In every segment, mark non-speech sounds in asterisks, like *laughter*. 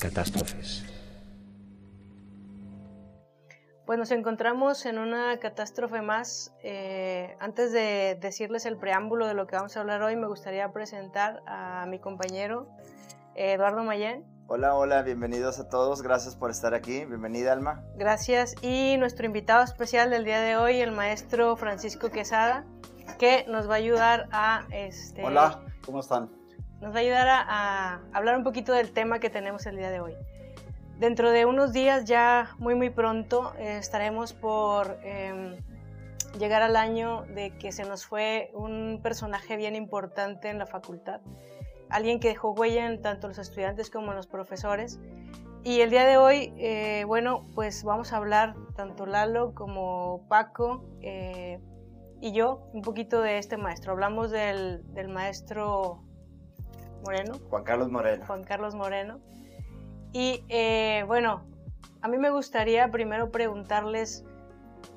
Catástrofes. Pues nos encontramos en una catástrofe más. Eh, antes de decirles el preámbulo de lo que vamos a hablar hoy, me gustaría presentar a mi compañero Eduardo Mayén. Hola, hola, bienvenidos a todos. Gracias por estar aquí. Bienvenida, Alma. Gracias. Y nuestro invitado especial del día de hoy, el maestro Francisco Quesada, que nos va a ayudar a... Este, Hola, ¿cómo están? Nos va a ayudar a, hablar un poquito del tema que tenemos el día de hoy. Dentro de unos días, ya muy muy pronto, eh, estaremos por em, llegar al año de que se nos fue un personaje bien importante en la facultad, alguien que dejó huella en tanto los estudiantes como en los profesores. Y el día de hoy, eh, bueno, pues vamos a hablar tanto Lalo como Paco eh, y yo un poquito de este maestro. Hablamos del, del maestro Moreno. Juan Carlos Moreno. Juan Carlos Moreno. Y eh, bueno, a mí me gustaría primero preguntarles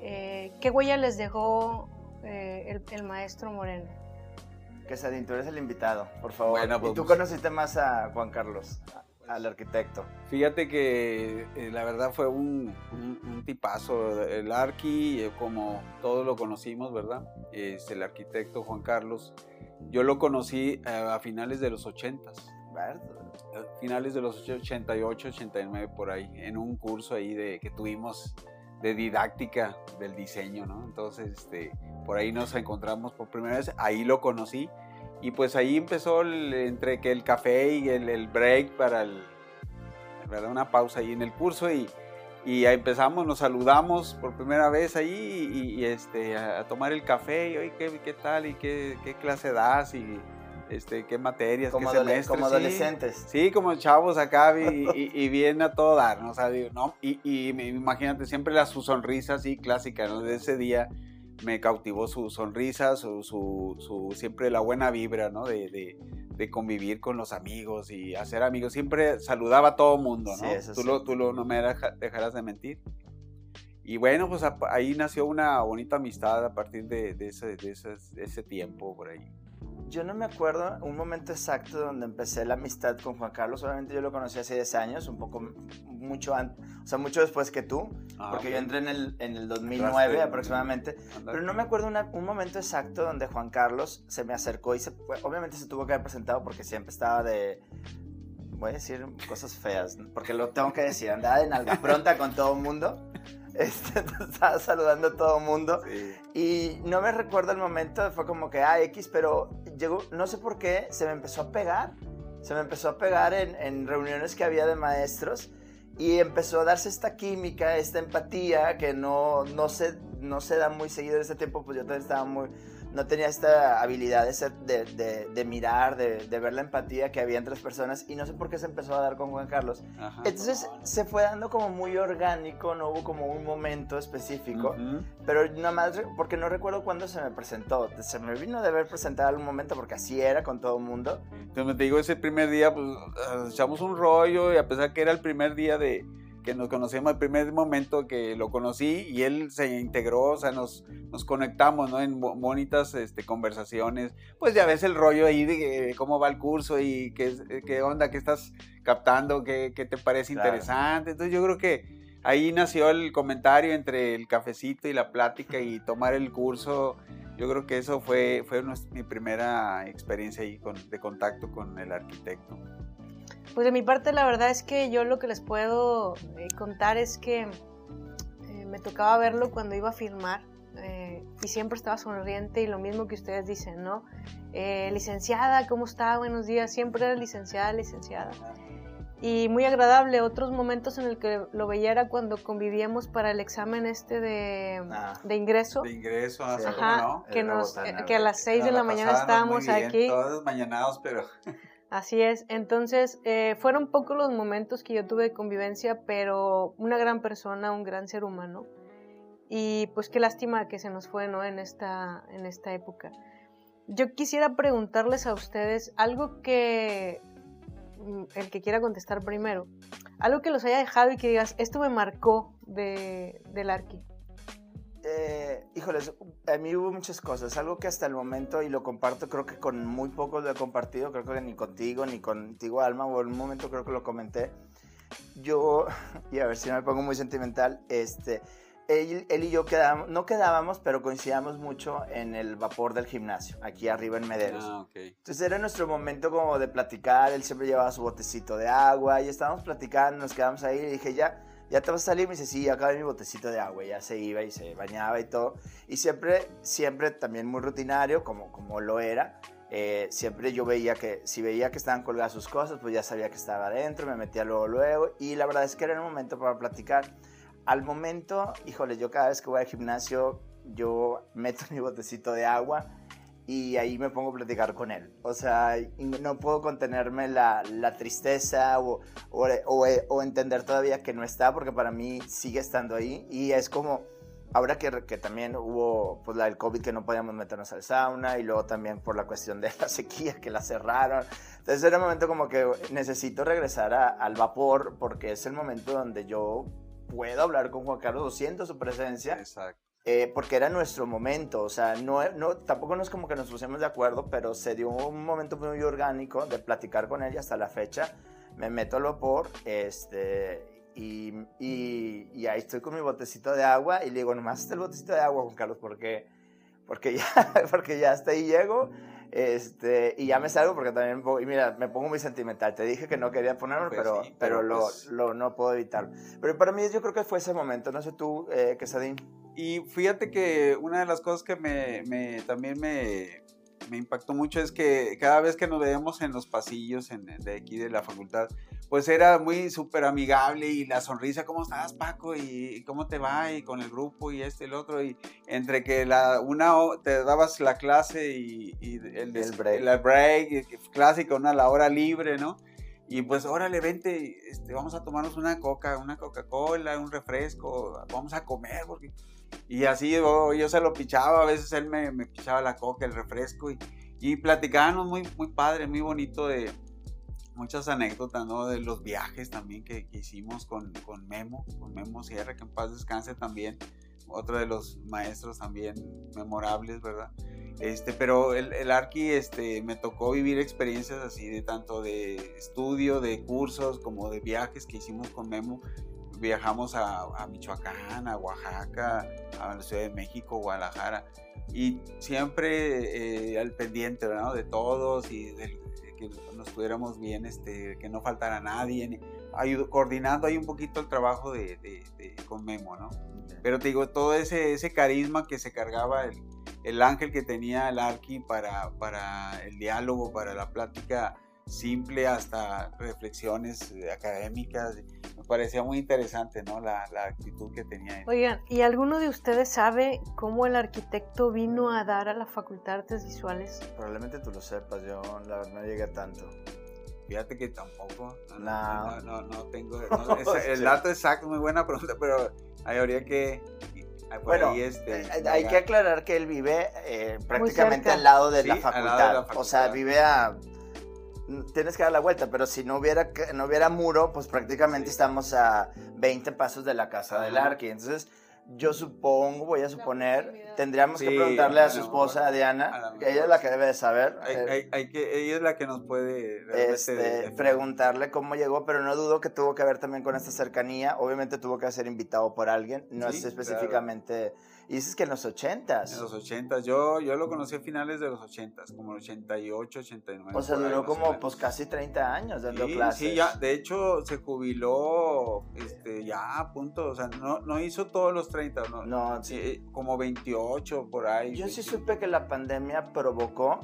eh, qué huella les dejó eh, el, maestro Moreno. Quesadín, tú eres el invitado, por favor. Bueno, ¿Y pues, tú conociste más a Juan Carlos, al arquitecto? Fíjate que la verdad fue un, tipazo. El arqui, como todos lo conocimos, ¿verdad? Es el arquitecto Juan Carlos yo lo conocí eh, a finales de los 80 finales de los 88, 89 por ahí, en un curso ahí de que tuvimos de didáctica del diseño, ¿no? Entonces, este, por ahí nos encontramos por primera vez, ahí lo conocí y pues ahí empezó entre que el café y el, break para el, ¿verdad? Una pausa ahí en el curso y, y empezamos, nos saludamos por primera vez ahí y, este, a, tomar el café y, oye, ¿qué, qué tal y qué, qué, clase das y este, qué materias, como qué semestres. Como adolescentes. Sí, como chavos acá *laughs* y, y, bien a todo dar, ¿no? O sea, digo, ¿no? Y, imagínate, siempre la, su sonrisa así clásica, ¿no? De ese día me cautivó su sonrisa, su, su, su siempre la buena vibra, ¿no? De, de, de, convivir con los amigos y hacer amigos. Siempre saludaba a todo mundo, ¿no? Sí, eso tú, sí. Lo, tú lo, no me dejarás de mentir. Y bueno, pues ahí nació una bonita amistad a partir de, de, ese, de, ese, de ese tiempo por ahí yo no me acuerdo un momento exacto donde empecé la amistad con Juan Carlos. Obviamente yo lo conocí hace 10 años, un poco, mucho antes, o sea, mucho después que tú, ah, porque yo entré en el, en el 2009 aproximadamente. Pero no me acuerdo un momento exacto donde Juan Carlos se me acercó y se, obviamente se tuvo que haber presentado porque siempre estaba de, voy a decir cosas feas, porque lo tengo que decir, andaba de nalga pronta con todo el mundo. Este, *laughs* estaba saludando a todo el mundo. Y no me recuerdo el momento, fue como que, ah, X, pero llegó, no sé por qué, se me empezó a pegar. Se me empezó a pegar en, en reuniones que había de maestros y empezó a darse esta química, esta empatía que no, no, se, no se da muy seguido en ese tiempo, pues yo también estaba muy, no tenía esta habilidad de, de, de, mirar, de, ver la empatía que había entre las personas y no sé por qué se empezó a dar con Juan Carlos. Entonces se fue dando como muy orgánico, no hubo como un momento específico, pero nada más porque no recuerdo cuándo se me presentó. Se me vino de haber presentado algún momento porque así era con todo el mundo. Entonces te digo, ese primer día pues ah, echamos un rollo y a pesar que era el primer día de que nos conocemos el primer momento que lo conocí y él se integró, o sea, nos, nos conectamos, ¿no? En bonitas este, conversaciones, pues ya ves el rollo ahí de, cómo va el curso y qué, qué onda, qué estás captando, qué, qué te parece interesante. Entonces yo creo que ahí nació el comentario entre el cafecito y la plática y tomar el curso. Yo creo que eso fue, fue mi primera experiencia ahí con, de contacto con el arquitecto. Pues de mi parte la verdad es que yo lo que les puedo eh, contar es que eh, me tocaba verlo cuando iba a firmar eh, y siempre estaba sonriente y lo mismo que ustedes dicen, ¿no? licenciada, ¿cómo está? Buenos días, siempre era licenciada, licenciada. Y muy agradable, otros momentos en el que lo veía era cuando convivíamos para el examen este de, ah. de ingreso. De ingreso, ah, Ajá, que, nos, que a las 6 de la, mañana estábamos aquí. Todos mañanados, pero... Así es, entonces eh, fueron pocos los momentos que yo tuve de convivencia, pero una gran persona, un gran ser humano. Y pues qué lástima que se nos fue ¿no? en, esta, en esta época. Yo quisiera preguntarles a ustedes algo que, mm, el que quiera contestar primero, algo que los haya dejado y que digas, esto me marcó de, del Arqui. Eh, híjoles, a mí hubo muchas cosas, algo que hasta el momento, y lo comparto, creo que con muy pocos lo he compartido, creo que ni contigo, ni contigo, Alma, o en un momento creo que lo comenté. yo, *laughs* y a ver si me pongo muy sentimental, este, él, y yo quedábamos, no quedábamos, pero coincidíamos mucho en el vapor del gimnasio, aquí arriba en Mederos. Ah, Entonces era nuestro momento como de platicar, él siempre llevaba su botecito de agua y estábamos platicando, nos quedamos ahí y dije, ya, ya te vas a salir, me dice, sí, acá mi botecito de agua, ya se iba y se bañaba y todo. Y siempre, siempre también muy rutinario, como, como lo era. Eh, siempre yo veía que, si veía que estaban colgadas sus cosas, pues ya sabía que estaba adentro, me metía luego, luego. Y la verdad es que era el momento para platicar. Al momento, híjole, yo cada vez que voy al gimnasio, yo meto *laughs* mi botecito de agua y ahí me pongo a platicar con él. O sea, no puedo contenerme la, la tristeza o, o, o, entender todavía que no está, porque para mí sigue estando ahí. Y es como, ahora que, que, también hubo pues, la del COVID que no podíamos meternos al sauna y luego también por la cuestión de *laughs* la sequía que la cerraron. Entonces era un momento como que necesito regresar al vapor porque es el momento donde yo puedo hablar con Juan Carlos, siento su presencia. Exacto. Eh, porque era nuestro momento, o sea, no, no, tampoco no es como que nos pusimos de acuerdo, pero se dio un momento muy orgánico de platicar con ella hasta la fecha. Me meto al vapor, este, y, y, y, ahí estoy con mi botecito de agua y le digo, nomás está el botecito de agua, Juan Carlos, porque, porque, ya, *laughs* porque ya hasta ahí llego este, y ya me salgo porque también, y mira, me pongo muy sentimental. Te dije que no quería ponerlo, pues pero, pero, lo, pues lo, no puedo evitar. Pero para mí yo creo que fue ese momento, no sé tú, eh, Quesadín. Y fíjate que una de las cosas que me, me también me, me impactó mucho es que cada vez que nos veíamos en los pasillos en, de aquí de la facultad, pues era muy súper amigable y la sonrisa, ¿cómo estás Paco? ¿Y cómo te va? Y con el grupo y este y el otro. Y entre que la, una te dabas la clase y, el, el, break. La break, clásica, una la hora libre, ¿no? Y pues órale, vente, este, vamos a tomarnos una coca, una Coca-Cola, un refresco, vamos a comer, porque y así yo, se lo pichaba, a veces él me, me, pichaba la coca, el refresco y, y platicábamos muy, muy padre, muy bonito de muchas anécdotas, ¿no? De los viajes también que, que hicimos con, con, Memo, con Memo Sierra, que en paz descanse también, otro de los maestros también memorables, ¿verdad? Este, pero el, el Arqui este, me tocó vivir experiencias así de tanto de estudio, de cursos, como de viajes que hicimos con Memo viajamos a, Michoacán, a Oaxaca, a la Ciudad de México, Guadalajara, y siempre eh, al pendiente de todos y de, que nos pudiéramos bien, este, que no faltara nadie, coordinando ahí un poquito el trabajo de, con Memo, ¿no? Pero te digo, todo ese, ese carisma que se cargaba el, el ángel que tenía el Arqui para, para el diálogo, para la plática simple hasta reflexiones eh, académicas. Me parecía muy interesante, ¿no? La, la actitud que tenía. Oigan, ¿y alguno de ustedes sabe cómo el arquitecto vino a dar a la Facultad de Artes Visuales? Probablemente tú lo sepas, yo la verdad no llegué tanto. Fíjate que tampoco. No, no, no, tengo *laughs* el dato exacto, muy buena pregunta, pero habría que bueno, este, eh, hay que aclarar que él vive eh, prácticamente al lado de, la facultad. Al lado de la facultad. O sea, vive a tienes que dar la vuelta, pero si no hubiera, no hubiera muro, pues prácticamente estamos a 20 pasos de la casa del Arqui. Entonces, yo supongo, voy a suponer, tendríamos que preguntarle a su esposa, a Diana, que ella es la que debe de saber. Hay, hay, que, ella es la que nos puede este, preguntarle cómo llegó, pero no dudo que tuvo que ver también con esta cercanía. Obviamente tuvo que ser invitado por alguien, no es específicamente... Y dices que en los 80 En los 80 yo, yo lo conocí a finales de los 80 como el 88, 89. O sea, duró como pues casi 30 años dando clases. Sí, ya, de hecho se jubiló este, ya a punto, o sea, no, no hizo todos los 30, no, no sí, como 28 por ahí. Yo sí supe que la pandemia provocó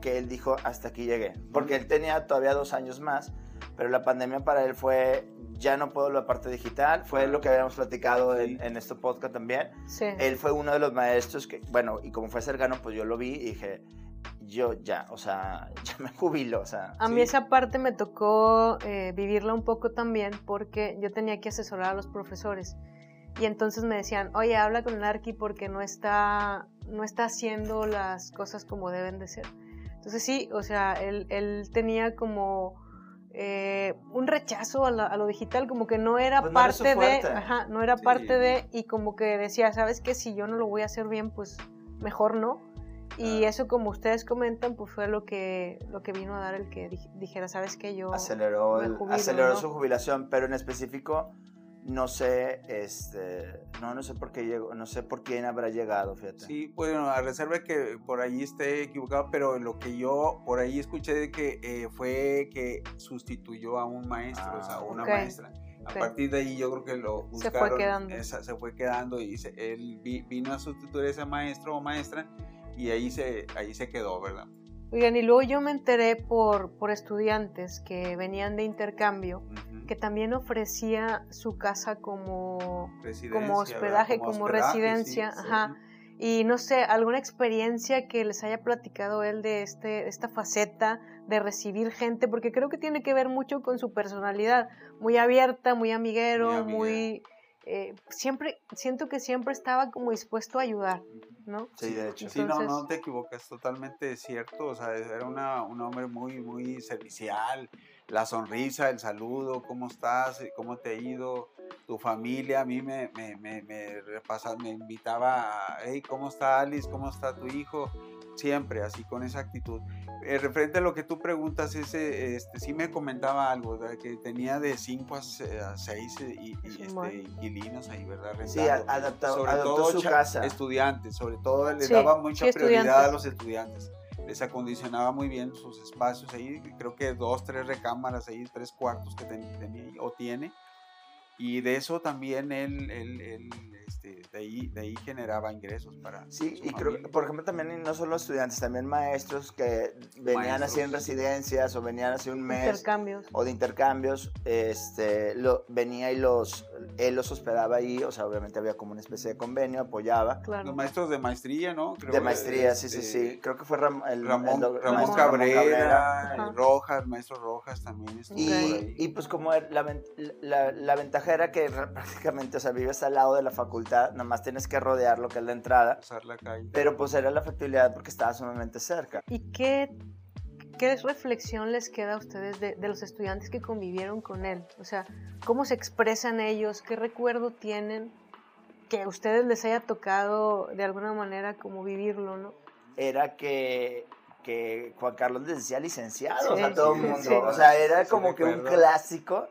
que él dijo hasta aquí llegué, porque él tenía todavía dos años más, pero la pandemia para él fue ya no puedo la parte digital, fue lo que habíamos platicado en, en, este podcast también. Sí. Él fue uno de los maestros que, bueno, y como fue cercano, pues yo lo vi y dije, yo ya, o sea, *laughs* ya me jubilo, o sea. A mí esa parte me tocó eh, vivirla un poco también porque yo tenía que asesorar a los profesores. Y entonces me decían, oye, habla con el Arqui porque no está, no está haciendo las cosas como deben de ser. Entonces sí, o sea, él, él tenía como eh, un rechazo a, lo digital, como que no era pues parte de, ajá, no era parte de, y como que decía, sabes que si yo no lo voy a hacer bien, pues mejor no. Y eso, como ustedes comentan, pues fue lo que, lo que vino a dar el que dijera, ¿sabes qué? Yo. Aceleró, aceleró su jubilación, pero en específico, no sé, este, no, no sé por qué llegó, no sé por quién habrá llegado, fíjate. Sí, bueno, a reserva que por ahí esté equivocado, pero lo que yo por ahí escuché de que eh, fue que sustituyó a un maestro, o sea, a ah, una maestra. A partir de ahí yo creo que lo buscaron, se fue quedando, se fue quedando y él vino a sustituir a ese maestro o maestra y ahí se, ahí se quedó, ¿verdad? Oigan, y luego yo me enteré por, por estudiantes que venían de intercambio, que también ofrecía su casa como, como hospedaje, como, residencia. ajá. Y no sé, alguna experiencia que les haya platicado él de este, esta faceta de recibir gente, porque creo que tiene que ver mucho con su personalidad, muy abierta, muy amiguero, muy... Eh, siempre, siento que siempre estaba como dispuesto a ayudar, ¿no? Sí, de hecho. Sí, no, no te equivocas, totalmente cierto, o sea, era una, un hombre muy, muy servicial, la sonrisa, el saludo, ¿cómo estás? ¿Cómo te ha ido? Tu familia, a mí me, me, me, me, me invitaba, hey, ¿cómo está Alice? ¿Cómo está tu hijo? Siempre así, con esa actitud. Eh, referente a lo que tú preguntas, ese, este, sí me comentaba algo, que tenía de 5 a 6 eh, este, inquilinos ahí, ¿verdad? sí, adaptado, sobre todo su casa. Estudiantes, sobre todo le daba mucha prioridad a los estudiantes. Les acondicionaba muy bien sus espacios ahí, creo que dos, tres recámaras ahí, tres cuartos que tenía o tiene. Y de eso también él, él, él este, de, ahí, de ahí generaba ingresos para... Sí, y creo que, por ejemplo, también no solo estudiantes, también maestros que venían así en residencias o venían así un mes. Intercambios. O de intercambios, este, lo, venía y los, él los hospedaba ahí, o sea, obviamente había como una especie de convenio, apoyaba. Claro. Los maestros de maestría, ¿no? de maestría, sí, sí, sí. Este, creo que fue el, Ramón, Ramón, Cabrera, Rojas, maestro Rojas también estuvo y, ahí. Y pues como la, la, la ventaja era que *laughs* prácticamente, o sea, vives al lado de la facultad nomás tienes que rodear lo que es la entrada. la calle. Pero pues era la factibilidad porque estaba sumamente cerca. ¿Y qué, qué reflexión les queda a ustedes de, de, los estudiantes que convivieron con él? O sea, ¿cómo se expresan ellos? ¿Qué recuerdo tienen que a ustedes les haya tocado de alguna manera como vivirlo, no? Era que que Juan Carlos les decía licenciado a todo el mundo. O sea, era como que un clásico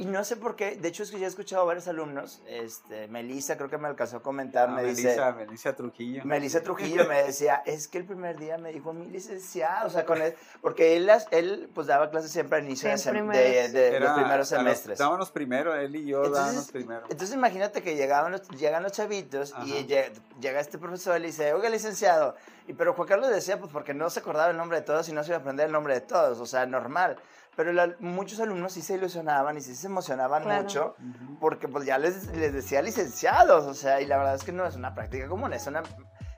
y no sé por qué, de hecho es que ya he escuchado a varios alumnos, este, Melissa creo que me alcanzó a comentar, ah, me Melissa, dice... Melissa Trujillo. Melissa Trujillo me decía, es que el primer día me dijo mi licenciado, o sea, con él, porque él, él pues daba clases siempre al inicio de, de, los primeros semestres. dábamos primero, él y yo dábamos primero. Entonces imagínate que llegaban los, llegan los chavitos y llega, este profesor y le dice, oiga licenciado, y pero Juan Carlos decía, pues porque no se acordaba el nombre de todos y no se iba a aprender el nombre de todos, o sea, normal pero muchos alumnos sí se ilusionaban y sí se emocionaban mucho porque pues ya les, les, decía licenciados, o sea, y la verdad es que no es una práctica común, es una,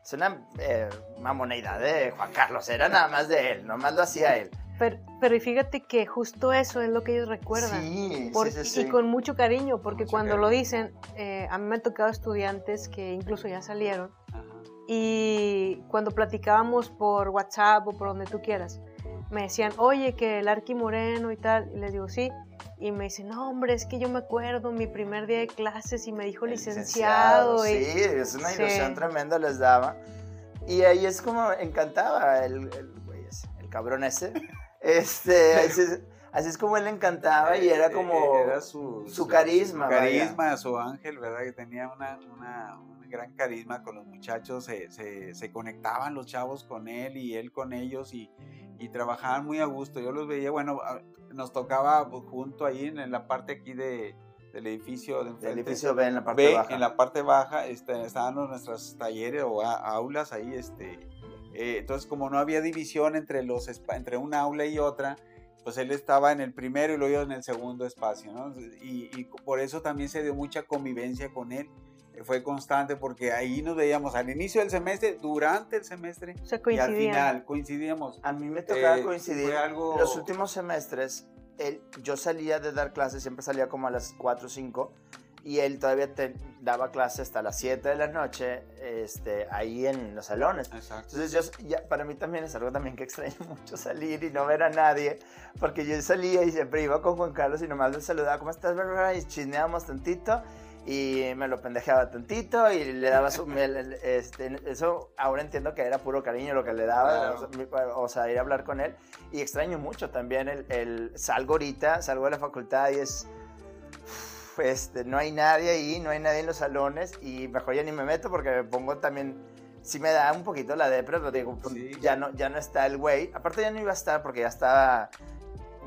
es una eh, mamoneidad de Juan Carlos, era nada más de él, nomás lo hacía él. Pero, pero fíjate que justo eso es lo que ellos recuerdan. Sí, sí, sí, Y con mucho cariño, porque cuando lo dicen, eh, a mí me han tocado estudiantes que incluso ya salieron. Y cuando platicábamos por WhatsApp o por donde tú quieras, me decían, oye, que el Arqui Moreno y tal, y les digo, sí. Y me dicen, no, hombre, es que yo me acuerdo mi primer día de clases y me dijo licenciado. sí, es una ilusión tremenda les daba. Y ahí es como encantaba el, el, el cabrón ese. *laughs* Este, así, es como él encantaba y era como era su, su, carisma. Su carisma, su ángel, ¿verdad? Que tenía una, una, un gran carisma con los muchachos, se, se, se, conectaban los chavos con él y él con ellos y, y trabajaban muy a gusto. Yo los veía, bueno, nos tocaba pues, junto ahí en, la parte aquí de, del edificio. De el edificio B en la parte baja. En la parte baja este, estaban nuestros talleres o aulas ahí. Este, eh, entonces, como no había división entre, los, entre una aula y otra, pues él estaba en el primero y luego en el segundo espacio, ¿no? Y, y por eso también se dio mucha convivencia con él fue constante porque ahí nos veíamos al inicio del semestre, durante el semestre y al final coincidíamos. A mí me tocaba eh, coincidir. Algo... Los últimos semestres, él, yo salía de dar clases, siempre salía como a las 4 o 5 y él todavía te daba clases hasta las 7 de la noche este, ahí en los salones. Exacto. Entonces yo, ya, para mí también es algo también que extraño *laughs* mucho salir y no ver a nadie, porque yo salía y siempre iba con Juan Carlos y nomás le saludaba, ¿cómo estás? Y chismeábamos tantito y me lo pendejeaba tantito y le daba su... este, eso ahora entiendo que era puro cariño lo que le daba, o, sea, ir a hablar con él. Y extraño mucho también el, el, salgo ahorita, salgo de la facultad y es... Este, no hay nadie ahí, no hay nadie en los salones y mejor ya ni me meto porque me pongo también sí me da un poquito la depre, pero digo, pues, ya, no, ya no está el güey. Aparte ya no iba a estar porque ya estaba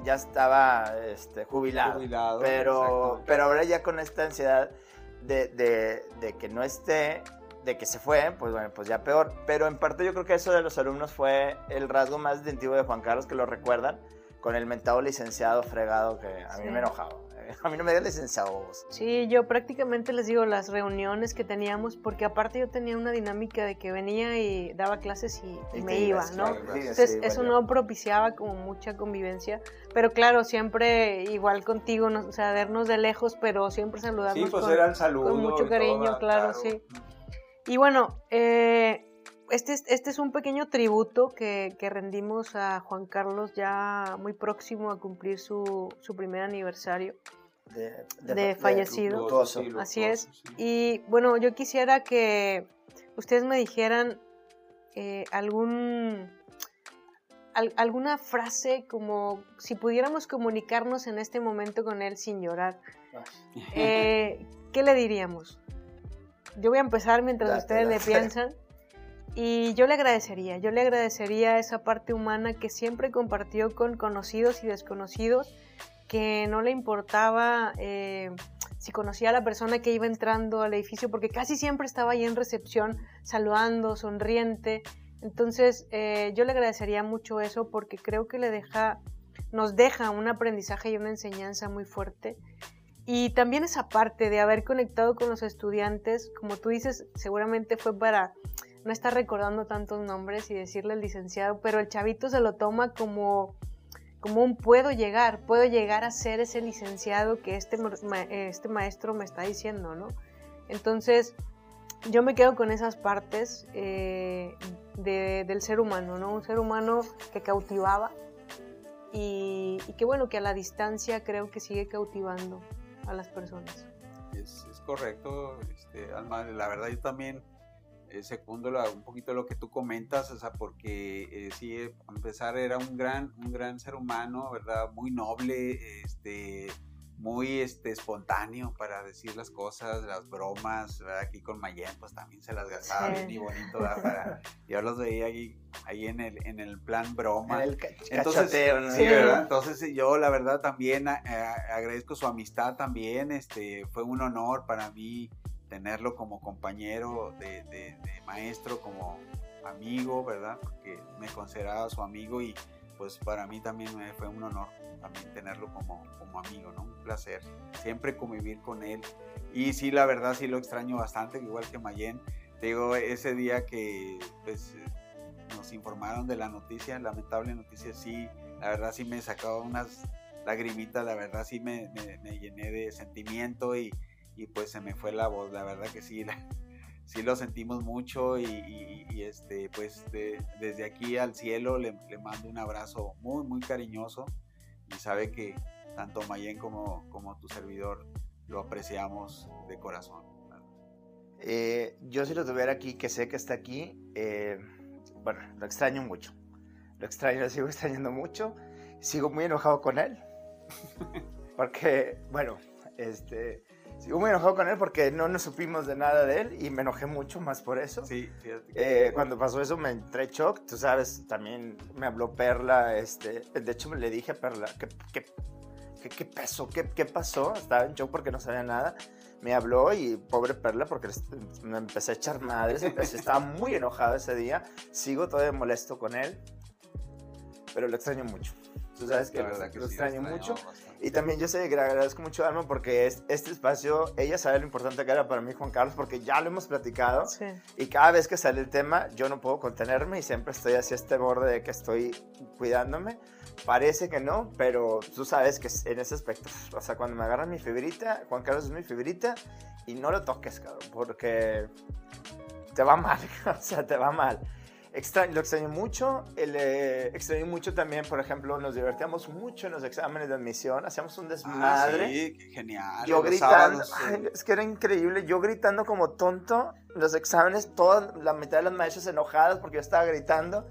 ya estaba este, jubilado. jubilado pero, pero ahora ya con esta ansiedad de, de, que no esté, de que se fue, pues bueno, pues ya peor. Pero en parte yo creo que eso de los alumnos fue el rasgo más distintivo de Juan Carlos, que lo recuerdan, con el mentado licenciado fregado que a mí me enojaba. *laughs* A mí no me dio licenciado. Sí, yo prácticamente les digo las reuniones que teníamos, porque aparte yo tenía una dinámica de que venía y daba clases y, me iba, ¿no? Entonces eso no propiciaba como mucha convivencia, pero claro, siempre igual contigo, o sea, vernos de lejos, pero siempre saludarnos sí, pues era el saludo con mucho cariño, claro, sí. Y bueno, eh, este, es, este es un pequeño tributo que, que, rendimos a Juan Carlos ya muy próximo a cumplir su, su primer aniversario de, fallecido. Así es. Y bueno, yo quisiera que ustedes me dijeran eh, algún alguna frase como si pudiéramos comunicarnos en este momento con él sin llorar. Eh, ¿Qué le diríamos? Yo voy a empezar mientras ustedes le piensan. Y yo le agradecería, yo le agradecería esa parte humana que siempre compartió con conocidos y desconocidos, que no le importaba eh, si conocía a la persona que iba entrando al edificio, porque casi siempre estaba ahí en recepción, saludando, sonriente. Entonces, eh, yo le agradecería mucho eso porque creo que le deja, nos deja un aprendizaje y una enseñanza muy fuerte. Y también esa parte de haber conectado con los estudiantes, como tú dices, seguramente fue para no está recordando tantos nombres y decirle al licenciado, pero el chavito se lo toma como, como un puedo llegar, puedo llegar a ser ese licenciado que este, este maestro me está diciendo, ¿no? Entonces, yo me quedo con esas partes eh, del ser humano, ¿no? Un ser humano que cautivaba y, que bueno, que a la distancia creo que sigue cautivando a las personas. Es, correcto, este, Alma, la verdad yo también eh, secundo un poquito lo que tú comentas, o sea, porque eh, sí, eh, a empezar era un gran, un gran ser humano, ¿verdad? Muy noble, este, muy este, espontáneo para decir las cosas, las bromas, ¿verdad? Aquí con Mayen, pues también se las gastaba bien y bonito, ¿verdad? yo los veía ahí, ahí en, el, en el plan broma. Entonces, sí, ¿verdad? Entonces yo la verdad también agradezco su amistad también, este, fue un honor para mí tenerlo como compañero de, maestro, como amigo, ¿verdad? Porque me consideraba su amigo y pues para mí también me fue un honor también tenerlo como, como amigo, ¿no? Un placer siempre convivir con él. Y sí, la verdad sí lo extraño bastante, igual que Mayen. Te digo, ese día que pues, nos informaron de la noticia, lamentable noticia, sí, la verdad sí me sacaba unas lagrimitas, la verdad sí me, me llené de sentimiento y, y pues se me fue la voz, la verdad que sí, *laughs* sí lo sentimos mucho y, este, pues desde aquí al cielo le, mando un abrazo muy, muy cariñoso y sabe que tanto Mayen como, como tu servidor lo apreciamos de corazón. Eh, yo si lo tuviera aquí, que sé que está aquí, eh, bueno, lo extraño mucho. Lo extraño, lo sigo *laughs* extrañando mucho. Sigo muy enojado con él. *laughs* Porque, bueno, este, Sigo muy enojado con él porque no nos supimos de nada de él y me enojé mucho más por eso. Sí, eh, cuando pasó eso me entré shock, tú sabes, también me habló Perla, este, de hecho le dije a Perla, ¿qué, qué, qué, qué pasó? ¿Qué, ¿Qué pasó? Estaba en shock porque no sabía nada. Me habló y pobre Perla porque me empecé a echar madres, estaba muy enojado ese día, sigo todavía molesto con él, pero lo extraño mucho. Tú sabes que, lo, extraño mucho. Y también yo sé que le agradezco mucho a Alma porque es, este espacio, ella sabe lo importante que era para mí Juan Carlos porque ya lo hemos platicado. Y cada vez que sale el tema, yo no puedo contenerme y siempre estoy así este borde de que estoy cuidándome. Parece que no, pero tú sabes que en ese aspecto, o sea, cuando me agarran mi fibrita, Juan Carlos es mi fibrita y no lo toques, cabrón, porque te va mal, *laughs* o sea, te va mal. Lo extraño mucho. El, eh, extraño mucho también, por ejemplo, nos divertíamos mucho en los exámenes de admisión. Hacíamos un desmadre. Ah, sí, genial. Yo gritando. *laughs* es que era increíble. Yo gritando como tonto los exámenes, toda la mitad de las maestras enojadas porque yo estaba gritando.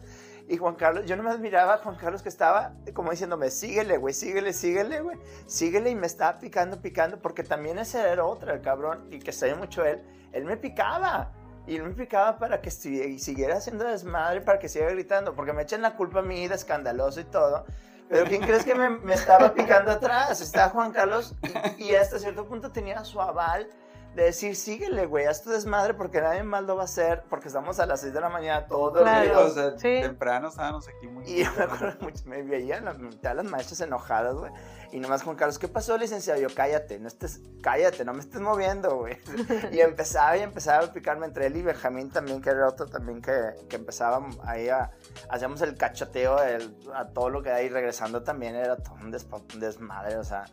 Y Juan Carlos, yo no me admiraba a Juan Carlos que estaba como diciéndome, síguele, güey, síguele, síguele, güey, síguele. Y me estaba picando, picando, porque también ese era otro, el cabrón, y que sabía mucho él. Él me picaba. Y él me picaba para que siguiera haciendo desmadre, para que siguiera gritando, porque me echan la culpa a mí de escandaloso y todo. Pero ¿quién crees que me, estaba picando atrás? Estaba Juan Carlos y hasta cierto punto tenía su aval de decir, síguele, güey, haz tu desmadre porque nadie más lo va a hacer, porque estamos a las 6 de la mañana todos claro, o sea, temprano estábamos aquí muy Y yo me acuerdo mucho, me veían la mitad de las maestras enojadas, güey. Y nomás Juan Carlos, ¿qué pasó, licenciado? Yo, cállate, no estés, cállate, no me estés moviendo, güey. *laughs* y empezaba y empezaba a picarme entre él y Benjamín también, que era otro también que, que empezaba ahí a, hacíamos el cachoteo a todo lo que hay regresando también era todo un, desmadre, o sea.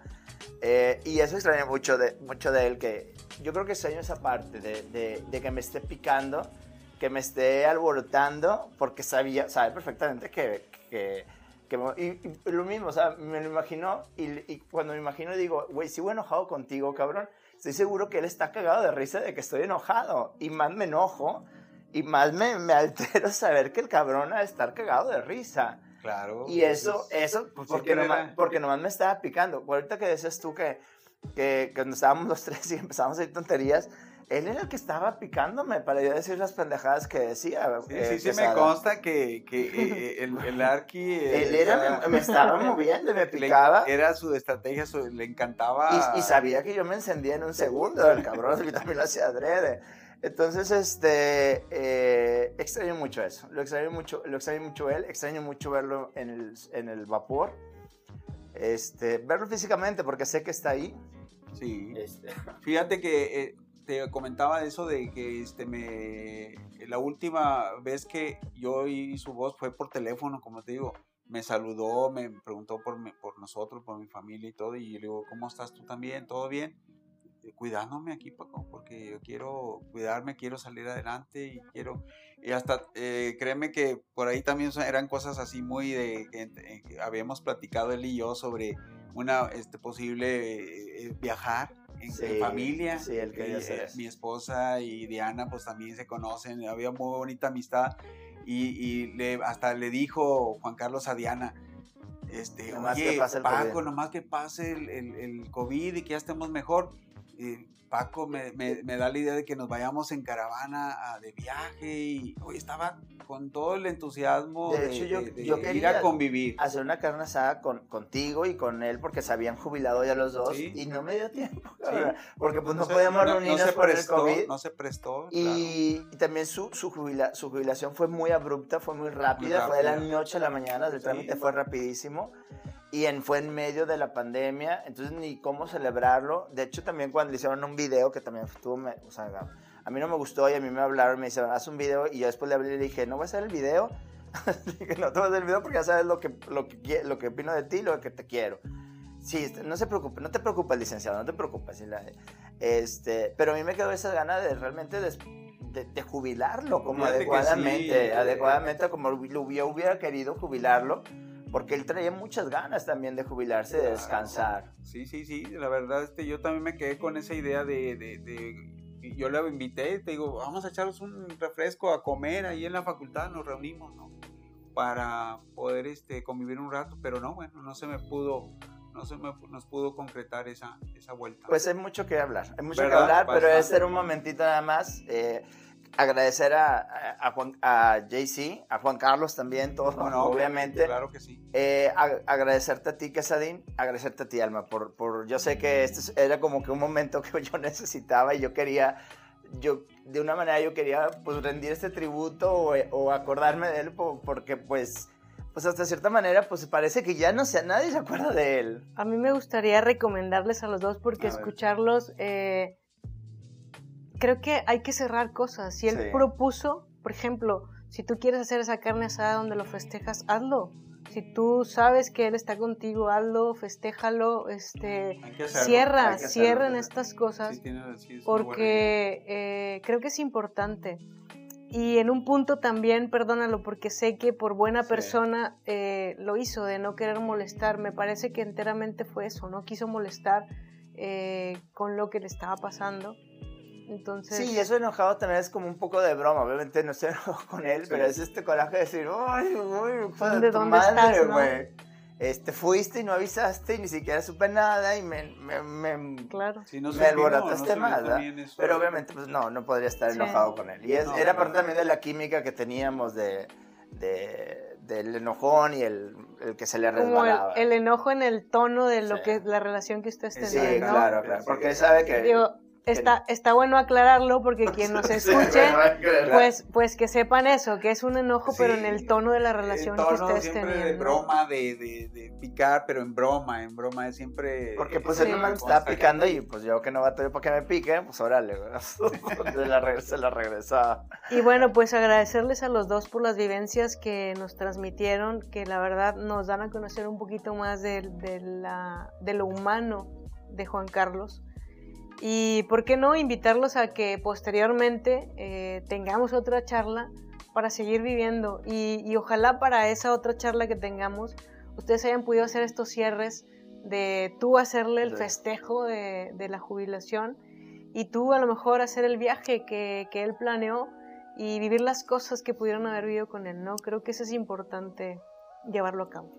Eh, y eso extraño mucho de, mucho de él, que yo creo que extraño esa parte de, de, que me esté picando, que me esté alborotando, porque sabía, sabe perfectamente que, que, que y, lo mismo, o sea, me lo imagino, y, y cuando me imagino digo, güey, sigo enojado contigo, cabrón, estoy seguro que él está cagado de risa de que estoy enojado, y más me enojo, y más me, me altero *laughs* saber que el cabrón a estar cagado de risa. Claro. Y eso, eso, pues, porque, nomás, porque nomás me estaba picando. Ahorita que decías tú que, que, cuando estábamos los *laughs* tres y empezamos a decir tonterías, él era el que estaba picándome para yo decir las pendejadas que decía. Sí, sí, sí me consta que, que *laughs* eh, el, el Arqui... él era, me, estaba moviendo, me *laughs* picaba. era su estrategia, le encantaba... Y, y, sabía que yo me encendía en un segundo, el cabrón, y también lo hacía adrede. Entonces, este, eh, extraño mucho eso. Lo extraño mucho, lo extraño mucho él. Extraño mucho verlo en el, en el vapor. Este, verlo físicamente porque sé que está ahí. Sí. Este. *laughs* Fíjate que eh, te comentaba eso de que este me la última vez que yo oí su voz fue por teléfono, como te digo. Me saludó, me preguntó por, por nosotros, por mi familia y todo. Y le digo, ¿cómo estás tú también? ¿Todo bien? Eh, cuidándome aquí, Paco, porque yo quiero cuidarme, quiero salir adelante y quiero, y hasta, eh, créeme que por ahí también eran cosas así muy de, que habíamos platicado él y yo sobre una, este, posible eh, viajar en, familia. Sí, el que mi esposa y Diana pues también se conocen, había muy bonita amistad y, le, hasta le dijo Juan Carlos a Diana, este, oye, Paco, nomás que pase el, el, el, COVID y que ya estemos mejor, Paco me, da la idea de que nos vayamos en caravana de viaje y hoy estaba con todo el entusiasmo de, hecho, yo, quería ir a convivir. Hacer una carne asada con, contigo y con él porque se habían jubilado ya los dos y no me dio tiempo, *laughs* porque pues no, podíamos reunirnos por el COVID. No se prestó. Y, también su, su, jubilación fue muy abrupta, fue muy rápida, fue de la noche a la mañana, el trámite fue rapidísimo y en, fue en medio de la pandemia, entonces ni cómo celebrarlo. De hecho, también cuando le hicieron un video, que también estuvo, o sea, a mí no me gustó y a mí me hablaron, me dijeron, haz un video, y yo después le hablé y le dije, no voy a hacer el video, *laughs* dije, no te voy a hacer el video porque ya sabes lo que, lo que, lo que opino de ti lo que te quiero. Sí, este, no se preocupe, no te preocupes, licenciado, no te preocupes. Este, pero a mí me quedó esa gana de realmente de, de, jubilarlo como adecuadamente, adecuadamente como lo hubiera querido jubilarlo porque él traía muchas ganas también de jubilarse, de descansar. Sí, sí, sí, la verdad, este, yo también me quedé con esa idea de, de, de yo le invité, te digo, vamos a echaros un refresco a comer ahí en la facultad, nos reunimos, ¿no? Para poder este, convivir un rato, pero no, bueno, no se me pudo, no se me, nos pudo concretar esa, esa vuelta. Pues hay mucho que hablar, hay mucho que hablar, pero es ser un momentito nada más. Eh, agradecer a, a, Juan, a JC, a Juan Carlos también, todos, obviamente. Claro que sí. Eh, agradecerte a ti, Quesadín, agradecerte a ti, Alma, por, por, yo sé que este era como que un momento que *laughs* yo necesitaba y yo quería, yo, de una manera yo quería, pues, rendir este tributo o, o acordarme de él, porque, pues, pues hasta cierta manera, pues parece que ya no sé, nadie se acuerda de él. A mí me gustaría recomendarles a los dos porque escucharlos... Eh, creo que hay que cerrar cosas. Si él propuso, por ejemplo, si tú quieres hacer esa carne asada donde lo festejas, hazlo. Si tú sabes que él está contigo, hazlo, festéjalo, este, cierra, cierren estas cosas, porque eh, creo que es importante. y en un punto también, perdónalo, porque sé que por buena persona eh, lo hizo, de no querer molestar. Me parece que enteramente fue eso, no quiso molestar eh, con lo que le estaba pasando. Entonces... Sí, eso enojado también es como un poco de broma. Obviamente no se *laughs* enojó con él, pero es este coraje de decir, ¡ay, güey! ¿De dónde madre, güey! este, fuiste y no avisaste y ni siquiera supe nada y me, me, me, claro. me alborotaste más, Pero obviamente, pues no, no podría estar enojado con él. Y era parte también de la química que teníamos de, de del enojón y el, el, que se le resbalaba. El, el, enojo en el tono de lo que la relación que ustedes tenían, sí, claro, claro, porque él sabe que... Digo, Está, está bueno aclararlo porque quien nos *laughs* escuche, pues, pues que sepan eso, que es un enojo, pero en el tono de la relación que ustedes tenían. De broma, de, de, de, picar, pero en broma, en broma es siempre. Porque pues él me estaba picando y pues yo que no va todo para que me pique, pues órale, *laughs* se la, se la regresaba. Y bueno, pues agradecerles a los dos por las vivencias que nos transmitieron, que la verdad nos dan a conocer un poquito más de, de, la, de lo humano de Juan Carlos y por qué no invitarlos a que posteriormente eh, tengamos otra charla para seguir viviendo y, ojalá para esa otra charla que tengamos ustedes hayan podido hacer estos cierres de tú hacerle el festejo de, la jubilación y tú a lo mejor hacer el viaje que, que, él planeó y vivir las cosas que pudieron haber vivido con él, ¿no? Creo que eso es importante llevarlo a cabo,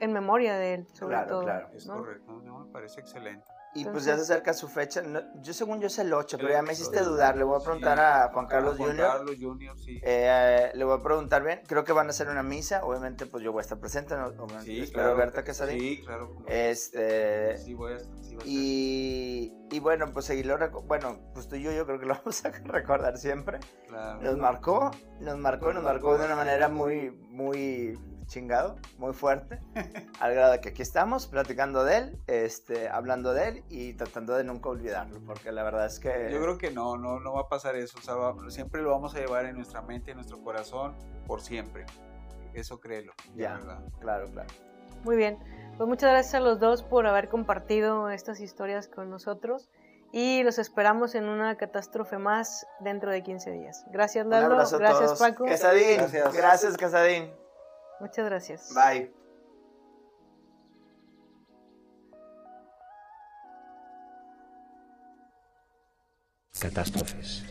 en memoria de él, sobre todo. Claro, es correcto, me parece excelente. Y pues ya se acerca su fecha. yo según yo es el 8, pero ya me hiciste dudar. Le voy a preguntar a Juan Carlos Juan Carlos Junior, sí. Eh, le voy a preguntar bien. Creo que van a hacer una misa. Obviamente, pues yo voy a estar presente. ¿no? Sí, espero claro. verte Sí, claro. Este, sí, voy a estar. y, y, bueno, pues seguirlo. Bueno, pues tú y yo, yo creo que lo *laughs* vamos a recordar siempre. Claro. Nos marcó, nos marcó, nos marcó de una manera muy, muy chingado, muy fuerte, al grado de que aquí estamos platicando de él, este, hablando de él y tratando de nunca olvidarlo, porque la verdad es que... Yo creo que no, no, no va a pasar eso, o sea, siempre lo vamos a llevar en nuestra mente, en nuestro corazón, por siempre. Eso créelo. Ya, claro, claro. Muy bien, pues muchas gracias a los dos por haber compartido estas historias con nosotros y los esperamos en una catástrofe más dentro de 15 días. Gracias Lalo, gracias Paco. Casadín, gracias, gracias Casadín. Muchas gracias. Bye. Catástrofes.